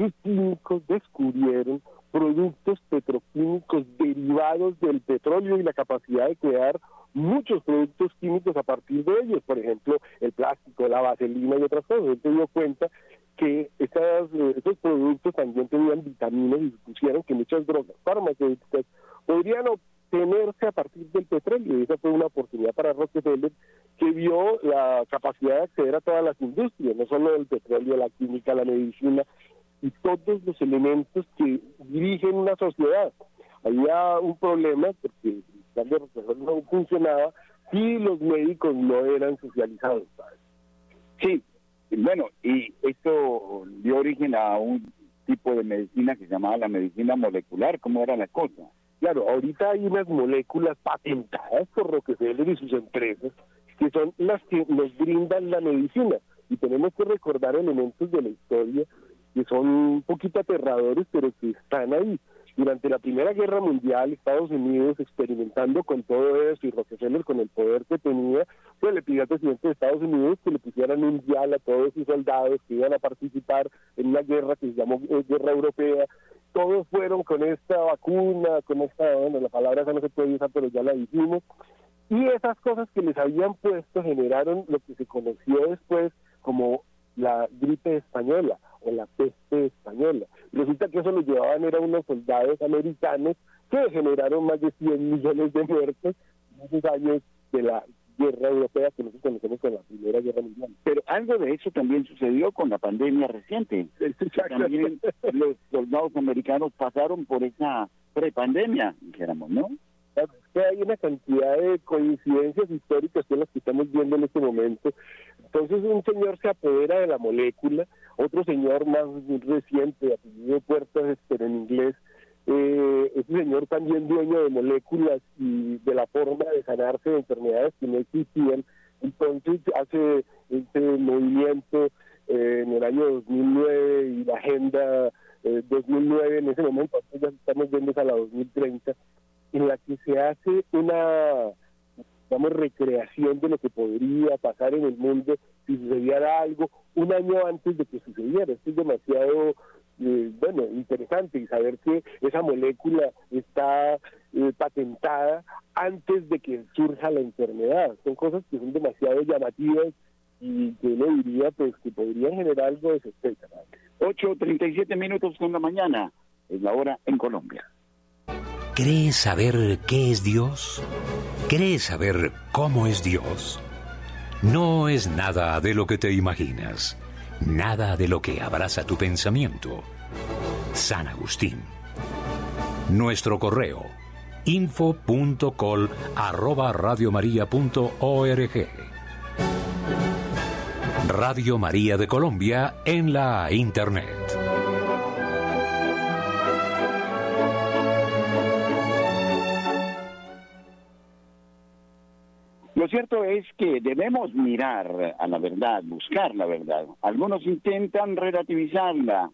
sus químicos descubrieron productos petroquímicos derivados del petróleo y la capacidad de crear muchos productos químicos a partir de ellos, por ejemplo, el plástico, la vaselina y otras cosas. Él se dio cuenta que estas, eh, esos productos también tenían vitaminas y pusieron que muchas drogas farmacéuticas podrían obtenerse a partir del petróleo. Y esa fue una oportunidad para Rockefeller que vio la capacidad de acceder a todas las industrias, no solo el petróleo, la química, la medicina, y todos los elementos que dirigen una sociedad. Había un problema porque el no funcionaba y los médicos no eran socializados. Sí, bueno, y esto dio origen a un tipo de medicina que se llamaba la medicina molecular. ¿Cómo era la cosa? Claro, ahorita hay unas moléculas patentadas por Rockefeller y sus empresas que son las que nos brindan la medicina. Y tenemos que recordar elementos de la historia que son un poquito aterradores, pero que están ahí. Durante la Primera Guerra Mundial, Estados Unidos experimentando con todo eso y Rockefeller con el poder que tenía, pues le pidió al presidente de Estados Unidos que le pusieran un dial a todos sus soldados que iban a participar en una guerra que se llamó eh, Guerra Europea. Todos fueron con esta vacuna, con esta, bueno, la palabra esa no se puede usar, pero ya la dijimos. Y esas cosas que les habían puesto generaron lo que se conoció después como la gripe española o la peste española. Resulta que eso lo llevaban eran unos soldados americanos que generaron más de 100 millones de muertos en esos años de la guerra europea que nosotros conocemos con la Primera Guerra Mundial. Pero algo de eso también sucedió con la pandemia reciente. También los soldados americanos pasaron por esa prepandemia, dijéramos, ¿no? Hay una cantidad de coincidencias históricas que las que estamos viendo en este momento. Entonces un señor se apodera de la molécula, otro señor más reciente, apellido Puertas, pero en inglés, eh, ese señor también dueño de moléculas y de la forma de sanarse de enfermedades que no existían, entonces hace este movimiento eh, en el año 2009 y la agenda 2009 en ese momento, ya estamos viendo a la 2030, en la que se hace una digamos, recreación de lo que podría pasar en el mundo si sucediera algo un año antes de que sucediera. Esto es demasiado, eh, bueno, interesante y saber que esa molécula está eh, patentada antes de que surja la enfermedad. Son cosas que son demasiado llamativas y que uno diría pues que podrían generar algo de sospecha. 8.37 minutos con la mañana, es la hora en Colombia. ¿Crees saber qué es Dios? ¿Crees saber cómo es Dios? No es nada de lo que te imaginas, nada de lo que abraza tu pensamiento. San Agustín. Nuestro correo info.col Radio María de Colombia en la Internet. Cierto es que debemos mirar a la verdad, buscar la verdad. Algunos intentan relativizarla.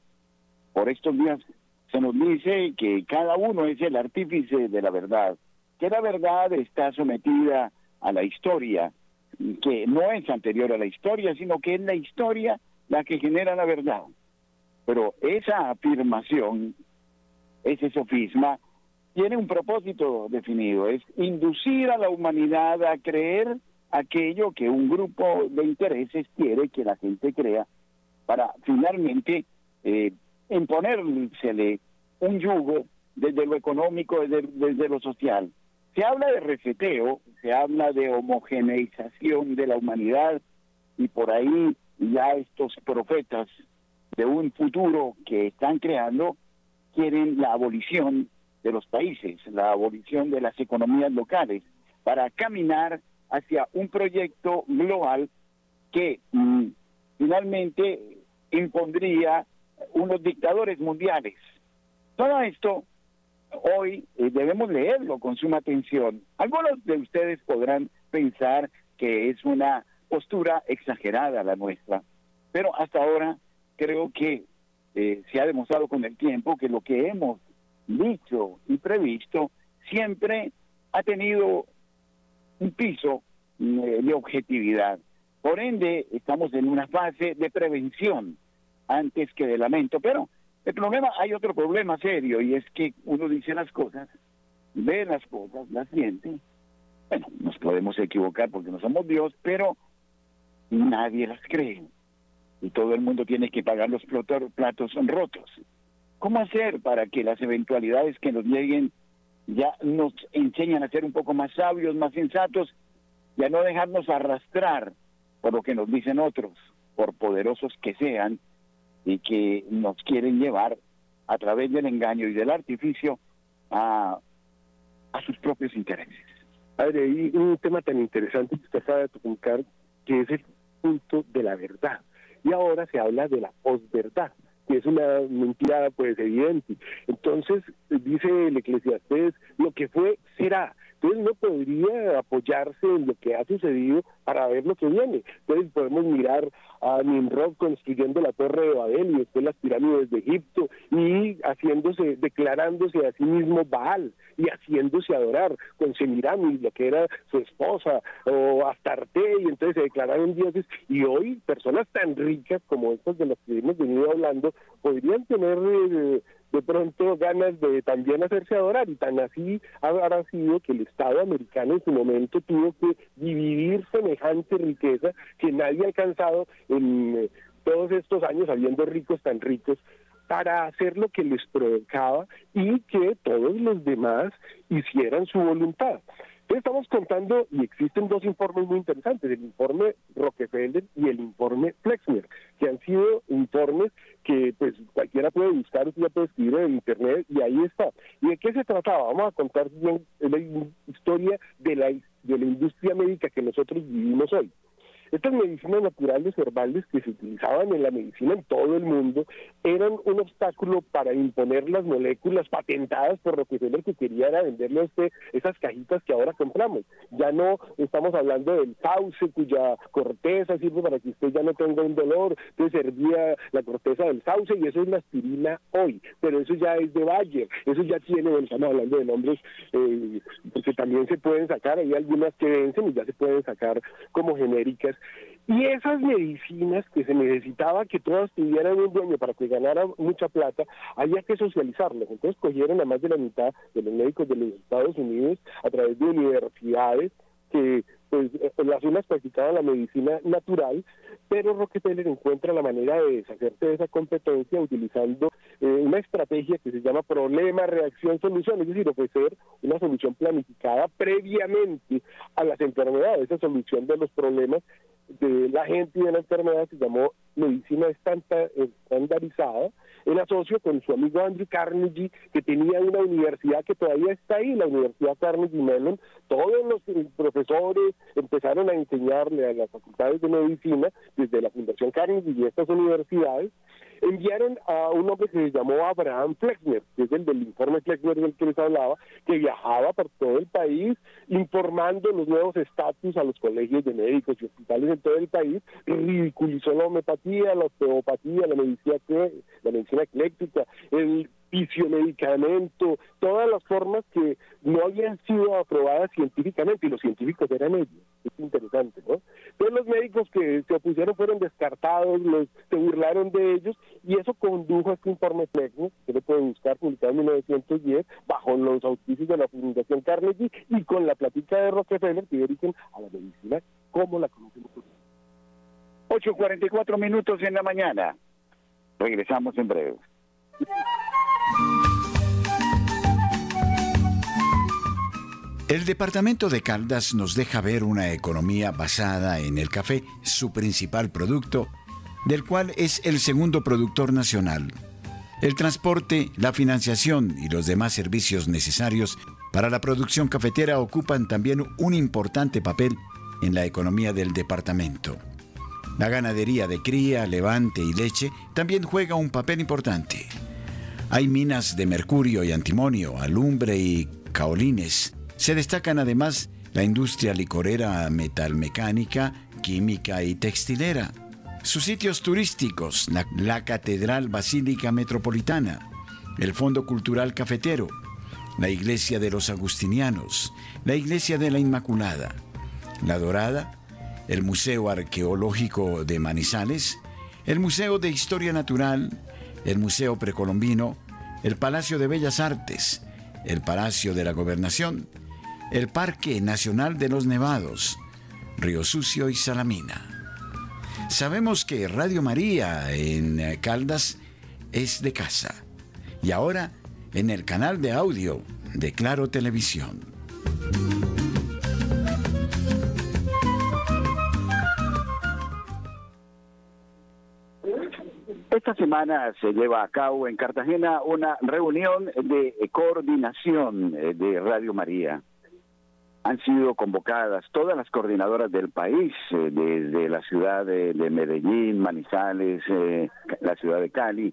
Por estos días se nos dice que cada uno es el artífice de la verdad, que la verdad está sometida a la historia, que no es anterior a la historia, sino que es la historia la que genera la verdad. Pero esa afirmación, ese sofisma, tiene un propósito definido, es inducir a la humanidad a creer aquello que un grupo de intereses quiere que la gente crea para finalmente eh, imponérsele un yugo desde lo económico, desde, desde lo social. Se habla de reseteo, se habla de homogeneización de la humanidad y por ahí ya estos profetas de un futuro que están creando quieren la abolición de los países, la abolición de las economías locales, para caminar hacia un proyecto global que mm, finalmente impondría unos dictadores mundiales. Todo esto hoy eh, debemos leerlo con suma atención. Algunos de ustedes podrán pensar que es una postura exagerada la nuestra, pero hasta ahora creo que eh, se ha demostrado con el tiempo que lo que hemos dicho y previsto siempre ha tenido un piso eh, de objetividad. Por ende, estamos en una fase de prevención antes que de lamento. Pero el problema, hay otro problema serio y es que uno dice las cosas, ve las cosas, las siente. Bueno, nos podemos equivocar porque no somos Dios, pero nadie las cree. Y todo el mundo tiene que pagar los platos rotos. ¿Cómo hacer para que las eventualidades que nos lleguen ya nos enseñan a ser un poco más sabios, más sensatos y a no dejarnos arrastrar por lo que nos dicen otros, por poderosos que sean y que nos quieren llevar a través del engaño y del artificio a, a sus propios intereses? Padre, hay un tema tan interesante que usted acaba de tocar, que es el punto de la verdad. Y ahora se habla de la posverdad que es una mentira pues evidente. Entonces, dice el eclesiastés, lo que fue será. Entonces no podría apoyarse en lo que ha sucedido para ver lo que viene. Entonces podemos mirar a Nimrod construyendo la torre de Babel y después las pirámides de Egipto y haciéndose, declarándose a sí mismo Baal y haciéndose adorar con Semiramis, lo que era su esposa, o Astarte, y entonces se declararon dioses. Y hoy personas tan ricas como estas de las que hemos venido hablando podrían tener... Eh, de pronto ganas de también hacerse adorar y tan así habrá sido que el Estado americano en su momento tuvo que dividir semejante riqueza que nadie ha alcanzado en eh, todos estos años habiendo ricos tan ricos para hacer lo que les provocaba y que todos los demás hicieran su voluntad. Entonces estamos contando, y existen dos informes muy interesantes, el informe Rockefeller y el informe Flexner, que han sido informes que pues cualquiera puede buscar, usted puede escribir en internet y ahí está. ¿Y de qué se trataba? Vamos a contar bien la historia de la, de la industria médica que nosotros vivimos hoy. Estas medicinas naturales herbales que se utilizaban en la medicina en todo el mundo eran un obstáculo para imponer las moléculas patentadas por Rockefeller que quería era venderle a usted esas cajitas que ahora compramos. Ya no estamos hablando del sauce cuya corteza sirve para que usted ya no tenga un dolor, entonces servía la corteza del sauce y eso es la aspirina hoy, pero eso ya es de Bayer, eso ya tiene, estamos hablando de nombres eh, también se pueden sacar, hay algunas que vencen y ya se pueden sacar como genéricas y esas medicinas que se necesitaba que todas tuvieran un dueño para que ganara mucha plata, había que socializarlas. Entonces cogieron a más de la mitad de los médicos de los Estados Unidos a través de universidades que pues eh, las unas practicaban la medicina natural, pero Rockefeller encuentra la manera de deshacerse de esa competencia utilizando eh, una estrategia que se llama problema, reacción, solución, es decir, ofrecer una solución planificada previamente a las enfermedades, esa solución de los problemas de la gente y de la enfermedad se llamó medicina estandarizada, en asocio con su amigo Andrew Carnegie, que tenía una universidad que todavía está ahí, la Universidad Carnegie Mellon. Todos los profesores empezaron a enseñarle a las facultades de medicina, desde la Fundación Carnegie y estas universidades, enviaron a un hombre que se llamó Abraham Flexner, que es el del informe Flexner del que les hablaba, que viajaba por todo el país informando los nuevos estatus a los colegios de médicos y hospitales en todo el país, ridiculizó la homeopatía, la osteopatía, la medicina, la medicina ecléctrica, el fisiomedicamento, todas las formas que no habían sido aprobadas científicamente y los científicos eran ellos. Es interesante, ¿no? Todos los médicos que se opusieron fueron descartados, los, se burlaron de ellos y eso condujo a este informe técnico que le pueden buscar publicado en 1910 bajo los auspicios de la Fundación Carnegie y con la plática de Rockefeller que dirigen a la medicina como la conocemos. 8.44 minutos en la mañana. Regresamos en breve. El departamento de Caldas nos deja ver una economía basada en el café, su principal producto, del cual es el segundo productor nacional. El transporte, la financiación y los demás servicios necesarios para la producción cafetera ocupan también un importante papel en la economía del departamento. La ganadería de cría, levante y leche también juega un papel importante. Hay minas de mercurio y antimonio, alumbre y caolines, se destacan además la industria licorera, metalmecánica, química y textilera. Sus sitios turísticos, la, Catedral Basílica Metropolitana, el Fondo Cultural Cafetero, la Iglesia de los Agustinianos, la Iglesia de la Inmaculada, la Dorada, el Museo Arqueológico de Manizales, el Museo de Historia Natural, el Museo Precolombino, el Palacio de Bellas Artes, el Palacio de la Gobernación, el Parque Nacional de los Nevados, Río Sucio y Salamina. Sabemos que Radio María en Caldas es de casa y ahora en el canal de audio de Claro Televisión. Esta semana se lleva a cabo en Cartagena una reunión de coordinación eh, de Radio María han sido convocadas todas las coordinadoras del país, eh, desde la ciudad de, Medellín, Manizales, eh, la ciudad de Cali,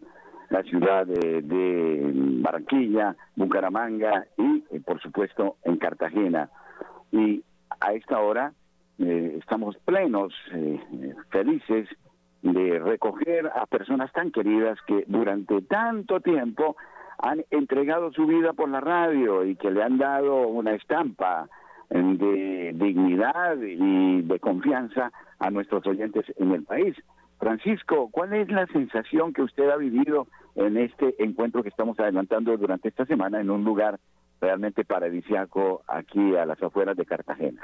la ciudad de, Barranquilla, Bucaramanga y, por supuesto, en Cartagena. Y a esta hora estamos plenos, felices de recoger a personas tan queridas que durante tanto tiempo han entregado su vida por la radio y que le han dado una estampa de dignidad y de confianza a nuestros oyentes en el país. Francisco, ¿cuál es la sensación que usted ha vivido en este encuentro que estamos adelantando durante esta semana en un lugar realmente paradisiaco aquí a las afueras de Cartagena?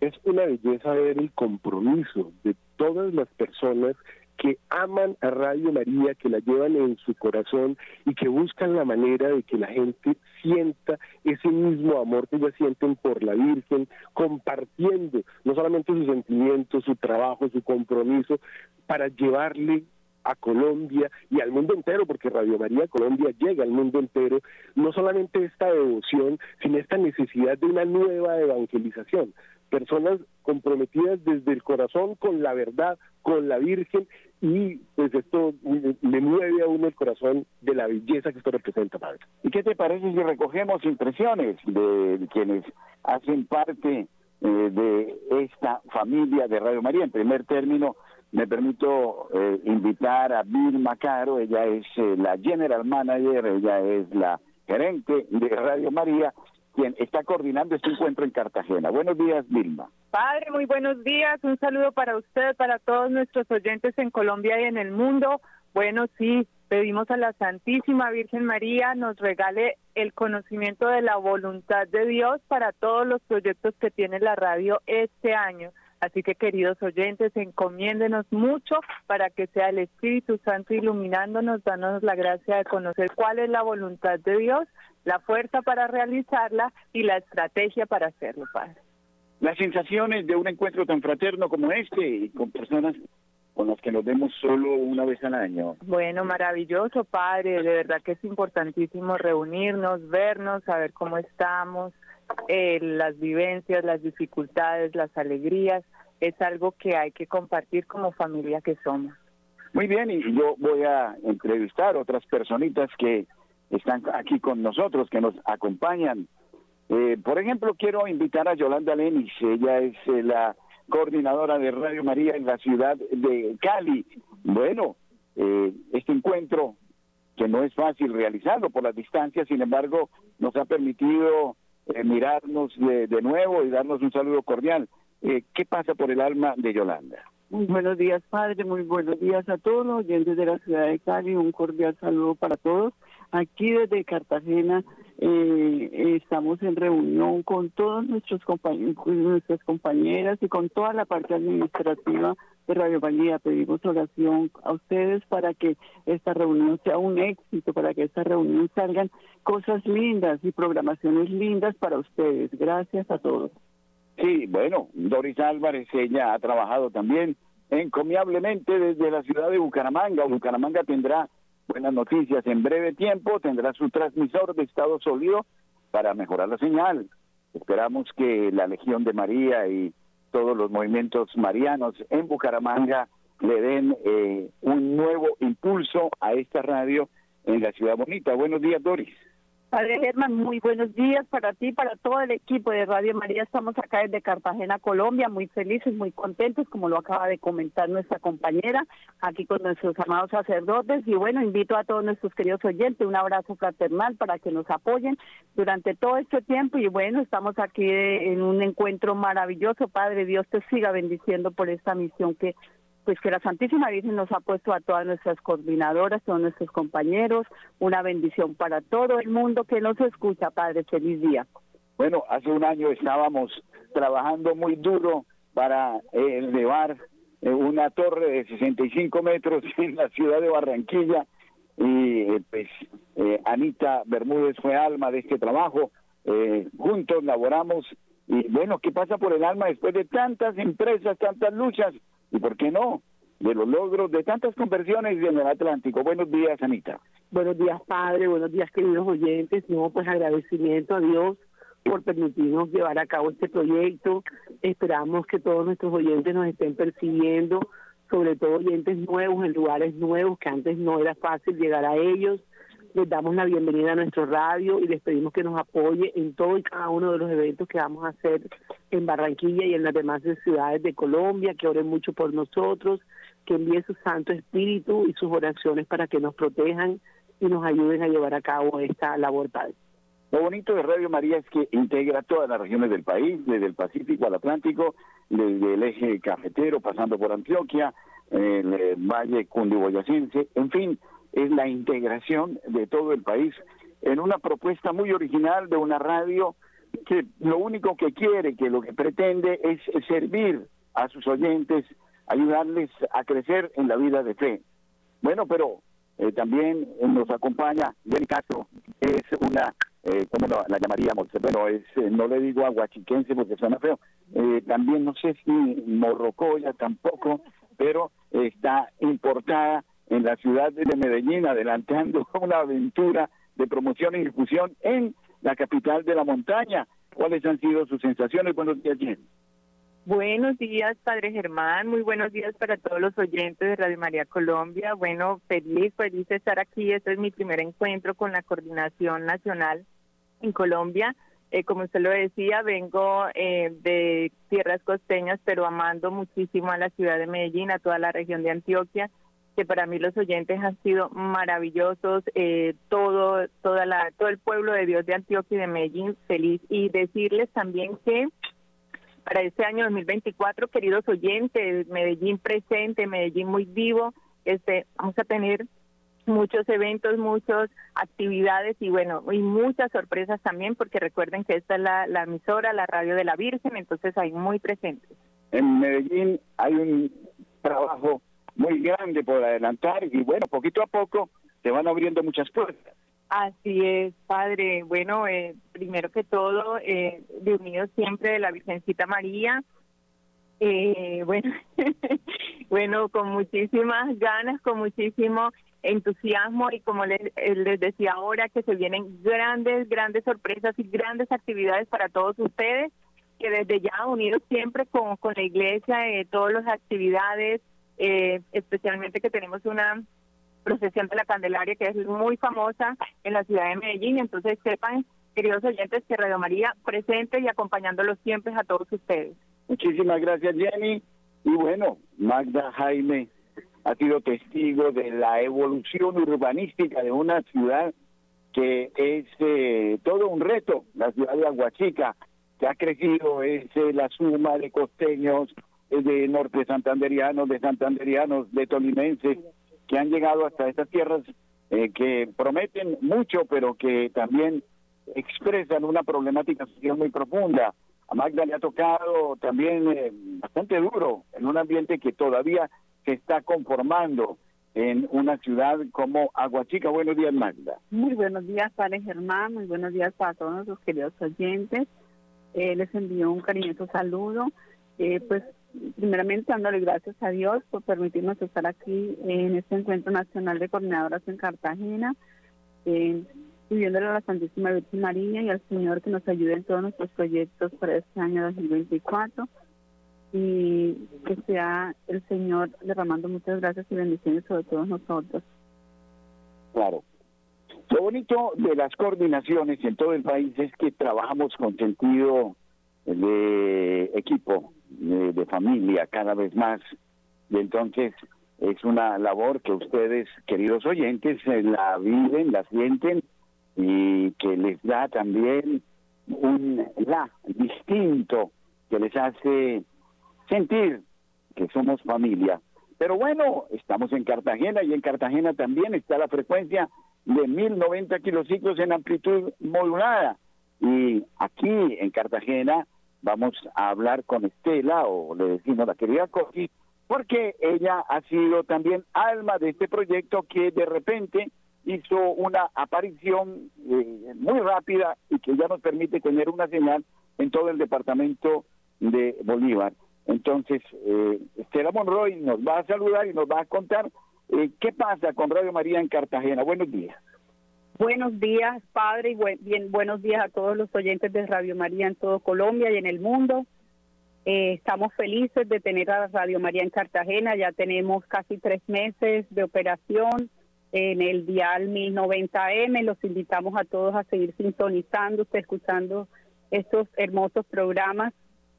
Es una belleza ver el compromiso de todas las personas que aman a Radio María, que la llevan en su corazón y que buscan la manera de que la gente sienta ese mismo amor que ellas sienten por la Virgen, compartiendo no solamente sus sentimientos, su trabajo, su compromiso, para llevarle a Colombia y al mundo entero, porque Radio María Colombia llega al mundo entero, no solamente esta devoción, sino esta necesidad de una nueva evangelización. Personas comprometidas desde el corazón con la verdad, con la Virgen, y pues esto le mueve a uno el corazón de la belleza que esto representa, Padre. ¿Y qué te parece si recogemos impresiones de quienes hacen parte eh, de esta familia de Radio María? En primer término, me permito eh, invitar a Vilma Caro, ella es eh, la General Manager, ella es la gerente de Radio María, quien está coordinando este encuentro en Cartagena. Buenos días, Vilma. Padre, muy buenos días. Un saludo para usted, para todos nuestros oyentes en Colombia y en el mundo. Bueno, sí, pedimos a la Santísima Virgen María nos regale el conocimiento de la voluntad de Dios para todos los proyectos que tiene la radio este año. Así que queridos oyentes, encomiéndenos mucho para que sea el Espíritu Santo iluminándonos, dándonos la gracia de conocer cuál es la voluntad de Dios, la fuerza para realizarla y la estrategia para hacerlo, Padre. Las sensaciones de un encuentro tan fraterno como este y con personas con las que nos vemos solo una vez al año. Bueno, maravilloso, Padre. De verdad que es importantísimo reunirnos, vernos, saber cómo estamos, eh, las vivencias, las dificultades, las alegrías, es algo que hay que compartir como familia que somos. Muy bien, y yo voy a entrevistar otras personitas que están aquí con nosotros, que nos acompañan. Eh, por ejemplo, quiero invitar a Yolanda Lenis, ella es eh, la coordinadora de Radio María en la ciudad de Cali. Bueno, este encuentro, que no es fácil realizarlo por las distancias, sin embargo, nos ha permitido eh, mirarnos de, nuevo y darnos un saludo cordial. Eh, ¿Qué pasa por el alma de Yolanda? Muy buenos días, padre. Muy buenos días a todos los oyentes la ciudad de Cali. Un cordial saludo para todos. Aquí desde Cartagena eh, estamos en reunión con todos nuestros compañeros, nuestras compañeras y con toda la parte administrativa de Radio María. Pedimos oración a ustedes para que esta reunión sea un éxito, para que esta reunión salgan cosas lindas y programaciones lindas para ustedes. Gracias a todos. Sí, bueno, Doris Álvarez, ella ha trabajado también encomiablemente desde la ciudad de Bucaramanga. Bucaramanga tendrá buenas noticias en breve tiempo, tendrá su transmisor de estado sólido para mejorar la señal. Esperamos que la Legión de María y todos los movimientos marianos en Bucaramanga le den eh, un nuevo impulso a esta radio en la ciudad bonita. Buenos días, Doris. Padre Germán, muy buenos días para ti, para todo el equipo de Radio María. Estamos acá desde Cartagena, Colombia, muy felices, muy contentos, como lo acaba de comentar nuestra compañera, aquí con nuestros amados sacerdotes. Y bueno, invito a todos nuestros queridos oyentes, un abrazo fraternal para que nos apoyen durante todo este tiempo. Y bueno, estamos aquí en un encuentro maravilloso. Padre, Dios te siga bendiciendo por esta misión que pues que la Santísima Virgen nos ha puesto a todas nuestras coordinadoras, todos nuestros compañeros, una bendición para todo el mundo que nos escucha, Padre, feliz día. Bueno, hace un año estábamos trabajando muy duro para eh, elevar eh, una torre de 65 metros en la ciudad de Barranquilla y eh, pues Anita Bermúdez fue alma de este trabajo, juntos laboramos y bueno, ¿qué pasa por el alma después de tantas empresas, tantas luchas? Y por qué no, de los logros de tantas conversiones en el Atlántico. Buenos días, Anita. Buenos días, padre. Buenos días, queridos oyentes. No, pues agradecimiento a Dios por permitirnos llevar a cabo este proyecto. Esperamos que todos nuestros oyentes nos estén percibiendo, sobre todo oyentes nuevos en lugares nuevos que antes no era fácil llegar a ellos. Les damos la bienvenida a nuestro radio y les pedimos que nos apoye en todo y cada uno de los eventos que vamos a hacer en Barranquilla y en las demás ciudades de Colombia, que oren mucho por nosotros, que envíe su Santo Espíritu y sus oraciones para que nos protejan y nos ayuden a llevar a cabo esta labor, Padre. Lo bonito de Radio María es que integra todas las regiones del país, desde el Pacífico al Atlántico, desde el eje cafetero, pasando por Antioquia, el Valle Cundiboyacense, en fin, es la integración de todo el país en una propuesta muy original de una radio que lo único que quiere, que lo que pretende es servir a sus oyentes, ayudarles a crecer en la vida de fe. Bueno, pero eh, también nos acompaña Jenny Castro, es una, eh, ¿cómo la llamaríamos? Bueno, es, no le digo aguachiquense porque suena feo, eh, también no sé si morrocoya tampoco, pero está importada en la ciudad de Medellín, adelantando una aventura de promoción y difusión en la capital de la montaña. ¿Cuáles han sido sus sensaciones? Buenos días, Jen. Buenos días, Padre Germán. Muy buenos días para todos los oyentes de Radio María Colombia. Bueno, feliz, feliz de estar aquí. Este es mi primer encuentro con la Coordinación Nacional en Colombia. Eh, como usted lo decía, vengo eh, de tierras costeñas, pero amando muchísimo a la ciudad de Medellín, a toda la región de Antioquia, que para mí los oyentes han sido maravillosos. Eh, todo, toda la, todo el pueblo de Dios de Antioquia y de Medellín feliz. Y decirles también que para este año 2024, queridos oyentes, Medellín presente, Medellín muy vivo, este, vamos a tener muchos eventos, muchas actividades y bueno, y muchas sorpresas también, porque recuerden que esta es la, la emisora, la radio de la Virgen, entonces hay muy presentes. En Medellín hay un trabajo muy grande por adelantar y bueno, poquito a poco se van abriendo muchas puertas. Así es, padre. Bueno, eh, primero que todo, eh, de unidos siempre de la Virgencita María. Eh, bueno, bueno, con muchísimas ganas, con muchísimo entusiasmo y como les, eh, les decía ahora, que se vienen grandes, grandes sorpresas y grandes actividades para todos ustedes, que desde ya unidos siempre con, con la iglesia, eh, todas las actividades, eh, especialmente que tenemos una procesión de la Candelaria que es muy famosa en la ciudad de Medellín. Entonces sepan, queridos oyentes, que Radio María presente y acompañándolos siempre a todos ustedes. Muchísimas gracias, Jenny. Y bueno, Magda Jaime ha sido testigo de la evolución urbanística de una ciudad que es eh, todo un reto, la ciudad de Aguachica, que ha crecido, es eh, la suma de costeños, de norte santanderianos, de santanderianos, de tolimenses, que han llegado hasta estas tierras eh, que prometen mucho, pero que también expresan una problemática social muy profunda. A Magda le ha tocado también eh, bastante duro en un ambiente que todavía se está conformando en una ciudad como Aguachica. Buenos días, Magda. Muy buenos días, Padre Germán. Muy buenos días para todos nuestros queridos oyentes. Eh, les envío un cariñoso saludo. Eh, pues primeramente dándole gracias a Dios por permitirnos estar aquí en este encuentro nacional de coordinadoras en Cartagena, eh, pidiéndole a la Santísima Virgen María y al Señor que nos ayude en todos nuestros proyectos para este año 2024 y que sea el Señor derramando muchas gracias y bendiciones sobre todos nosotros. Claro. Lo bonito de las coordinaciones en todo el país es que trabajamos con sentido de equipo, de, familia cada vez más. Y entonces es una labor que ustedes, queridos oyentes, eh, la viven, la sienten y que les da también un la distinto que les hace sentir que somos familia. Pero bueno, estamos en Cartagena y en Cartagena también está la frecuencia de 1090 kilociclos en amplitud modulada. Y aquí en Cartagena vamos a hablar con Estela, o le decimos la querida Coqui, porque ella ha sido también alma de este proyecto que de repente hizo una aparición eh, muy rápida y que ya nos permite tener una señal en todo el departamento de Bolívar. Entonces, eh, Estela Monroy nos va a saludar y nos va a contar eh, qué pasa con Radio María en Cartagena. Buenos días. Buenos días, padre, y bien, buenos días a todos los oyentes de Radio María en todo Colombia y en el mundo. Eh, estamos felices de tener a Radio María en Cartagena. Ya tenemos casi tres meses de operación en el dial 1090M. Los invitamos a todos a seguir sintonizando, escuchando estos hermosos programas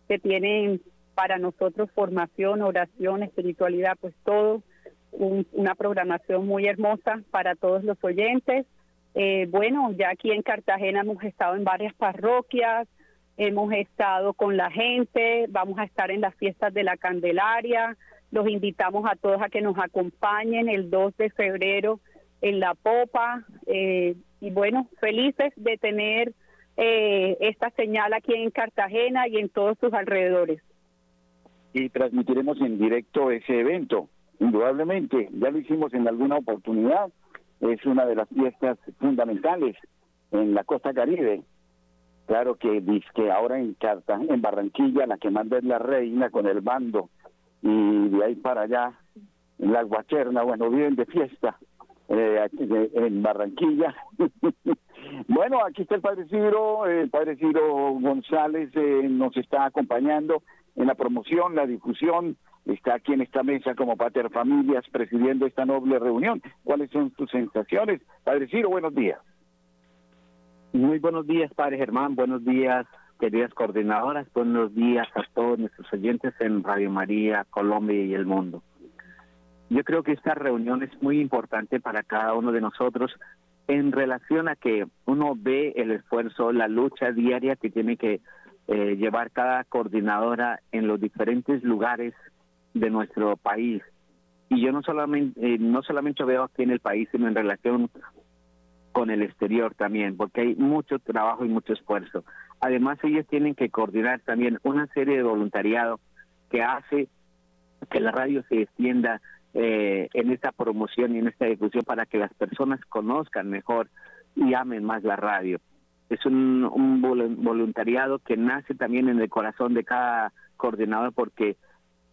que tienen para nosotros formación, oración, espiritualidad, pues todo, una programación muy hermosa para todos los oyentes. Eh, bueno, ya aquí en Cartagena hemos estado en varias parroquias, hemos estado con la gente, vamos a estar en las fiestas de la Candelaria, los invitamos a todos a que nos acompañen el 2 de febrero en La Popa. Eh, y bueno, felices de tener eh, esta señal aquí en Cartagena y en todos sus alrededores. Y transmitiremos en directo ese evento, indudablemente, ya lo hicimos en alguna oportunidad es una de las fiestas fundamentales en la costa caribe. Claro que que ahora en Cartagena, en Barranquilla, la que manda es la reina con el bando y de ahí para allá en la Guacherna, bueno, viven de fiesta eh, en Barranquilla. bueno, aquí está el Padre Ciro, el Padre Ciro González eh, nos está acompañando en la promoción, la difusión, está aquí en esta mesa como Pater Familias presidiendo esta noble reunión. ¿Cuáles son tus sensaciones? Padre Ciro, buenos días. Muy buenos días, Padre Germán, buenos días, queridas coordinadoras, buenos días a todos nuestros oyentes en Radio María, Colombia y el mundo. Yo creo que esta reunión es muy importante para cada uno de nosotros en relación a que uno ve el esfuerzo, la lucha diaria que tiene que eh, llevar cada coordinadora en los diferentes lugares de nuestro país. Y yo no solamente, eh, no solamente veo aquí en el país, sino en relación con el exterior también, porque hay mucho trabajo y mucho esfuerzo. Además, ellos tienen que coordinar también una serie de voluntariado que hace que la radio se extienda eh, en esta promoción y en esta difusión para que las personas conozcan mejor y amen más la radio. Es un, un voluntariado que nace también en el corazón de cada coordinador porque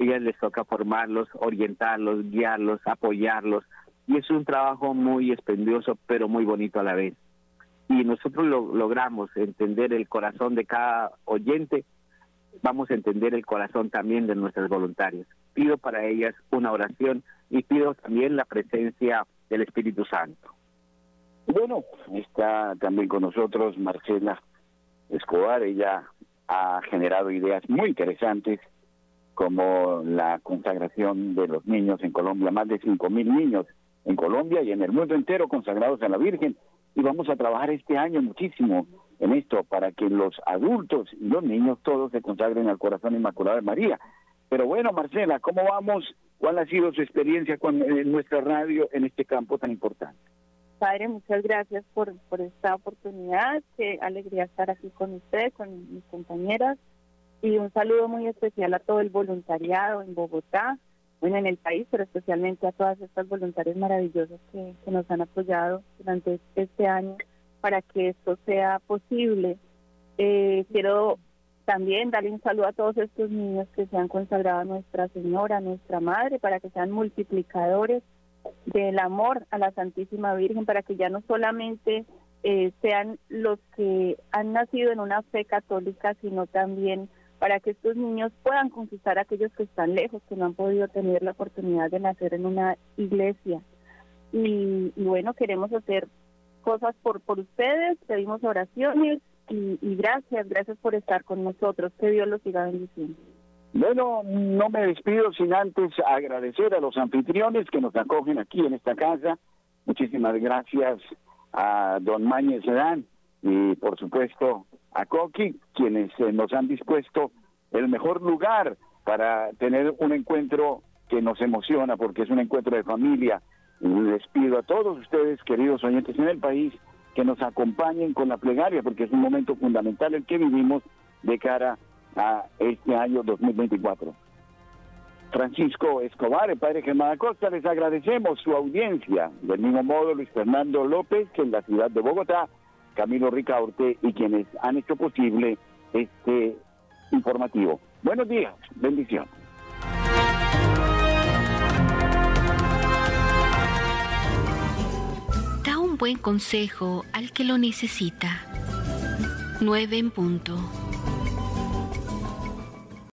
ellas les toca formarlos, orientarlos, guiarlos, apoyarlos y es un trabajo muy expendioso pero muy bonito a la vez. Y nosotros lo, logramos entender el corazón de cada oyente, vamos a entender el corazón también de nuestros voluntarios pido para ellas una oración y pido también la presencia del Espíritu Santo. Bueno, está también con nosotros Marcela Escobar, ella ha generado ideas muy interesantes como la consagración de los niños en Colombia, más de cinco mil niños en Colombia y en el mundo entero consagrados a la Virgen. Y vamos a trabajar este año muchísimo en esto para que los adultos y los niños todos se consagren al corazón inmaculado de María. Pero bueno, Marcela, ¿cómo vamos? ¿Cuál ha sido su experiencia con nuestra radio en este campo tan importante? Padre, muchas gracias por, por esta oportunidad. Qué alegría estar aquí con usted, con mis compañeras. Y un saludo muy especial a todo el voluntariado en Bogotá, bueno, en el país, pero especialmente a todas estas voluntarias maravillosas que, nos han apoyado durante este año para que esto sea posible. Eh, quiero también darle un saludo a todos estos niños que se han consagrado a Nuestra Señora, a Nuestra Madre, para que sean multiplicadores del amor a la Santísima Virgen, para que ya no solamente eh, sean los que han nacido en una fe católica, sino también para que estos niños puedan conquistar a aquellos que están lejos, que no han podido tener la oportunidad de nacer en una iglesia. Y, y bueno, queremos hacer cosas por, por ustedes, pedimos oraciones y, gracias, gracias por estar con nosotros. Que Dios los siga bendiciendo. Bueno, no me despido sin antes agradecer a los anfitriones que nos acogen aquí en esta casa. Muchísimas gracias a don Mañez Sedán y por supuesto a Coqui, quienes eh, nos han dispuesto el mejor lugar para tener un encuentro que nos emociona porque es un encuentro de familia. Les pido a todos ustedes, queridos oyentes en el país, que nos acompañen con la plegaria, porque es un momento fundamental el que vivimos de cara a este año 2024. Francisco Escobar, el padre Germán Acosta, les agradecemos su audiencia. Del mismo modo, Luis Fernando López, que en la ciudad de Bogotá, Camilo Ricaurte y quienes han hecho posible este informativo. Buenos días, bendiciones. buen consejo al que lo necesita. 9 en punto.